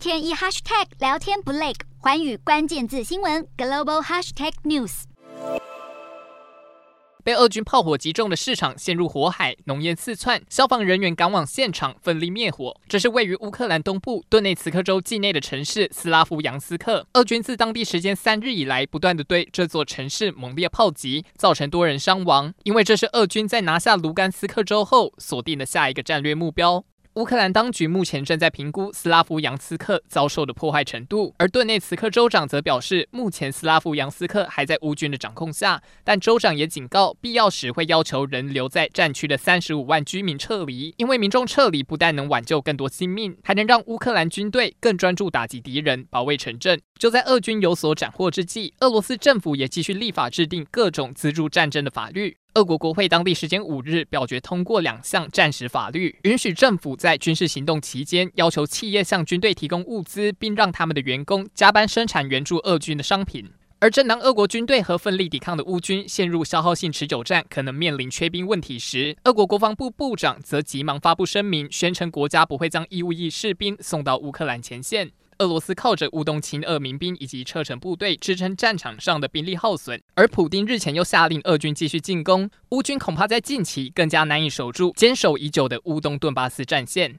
天一 hashtag 聊天不累，寰宇关键字新闻 global hashtag news。被俄军炮火击中的市场陷入火海，浓烟四窜，消防人员赶往现场奋力灭火。这是位于乌克兰东部顿内茨克州境内的城市斯拉夫扬斯克。俄军自当地时间三日以来，不断的对这座城市猛烈炮击，造成多人伤亡。因为这是俄军在拿下卢甘斯克州后锁定的下一个战略目标。乌克兰当局目前正在评估斯拉夫扬斯克遭受的破坏程度，而顿内茨克州长则表示，目前斯拉夫扬斯克还在乌军的掌控下，但州长也警告，必要时会要求仍留在战区的三十五万居民撤离，因为民众撤离不但能挽救更多性命，还能让乌克兰军队更专注打击敌人，保卫城镇。就在俄军有所斩获之际，俄罗斯政府也继续立法制定各种资助战争的法律。俄国国会当地时间五日表决通过两项战时法律，允许政府在军事行动期间要求企业向军队提供物资，并让他们的员工加班生产援助俄军的商品。而正当俄国军队和奋力抵抗的乌军陷入消耗性持久战，可能面临缺兵问题时，俄国国防部部长则急忙发布声明，宣称国家不会将义务役士兵送到乌克兰前线。俄罗斯靠着乌东亲俄民兵以及车臣部队支撑战场上的兵力耗损，而普丁日前又下令俄军继续进攻，乌军恐怕在近期更加难以守住坚守已久的乌东顿巴斯战线。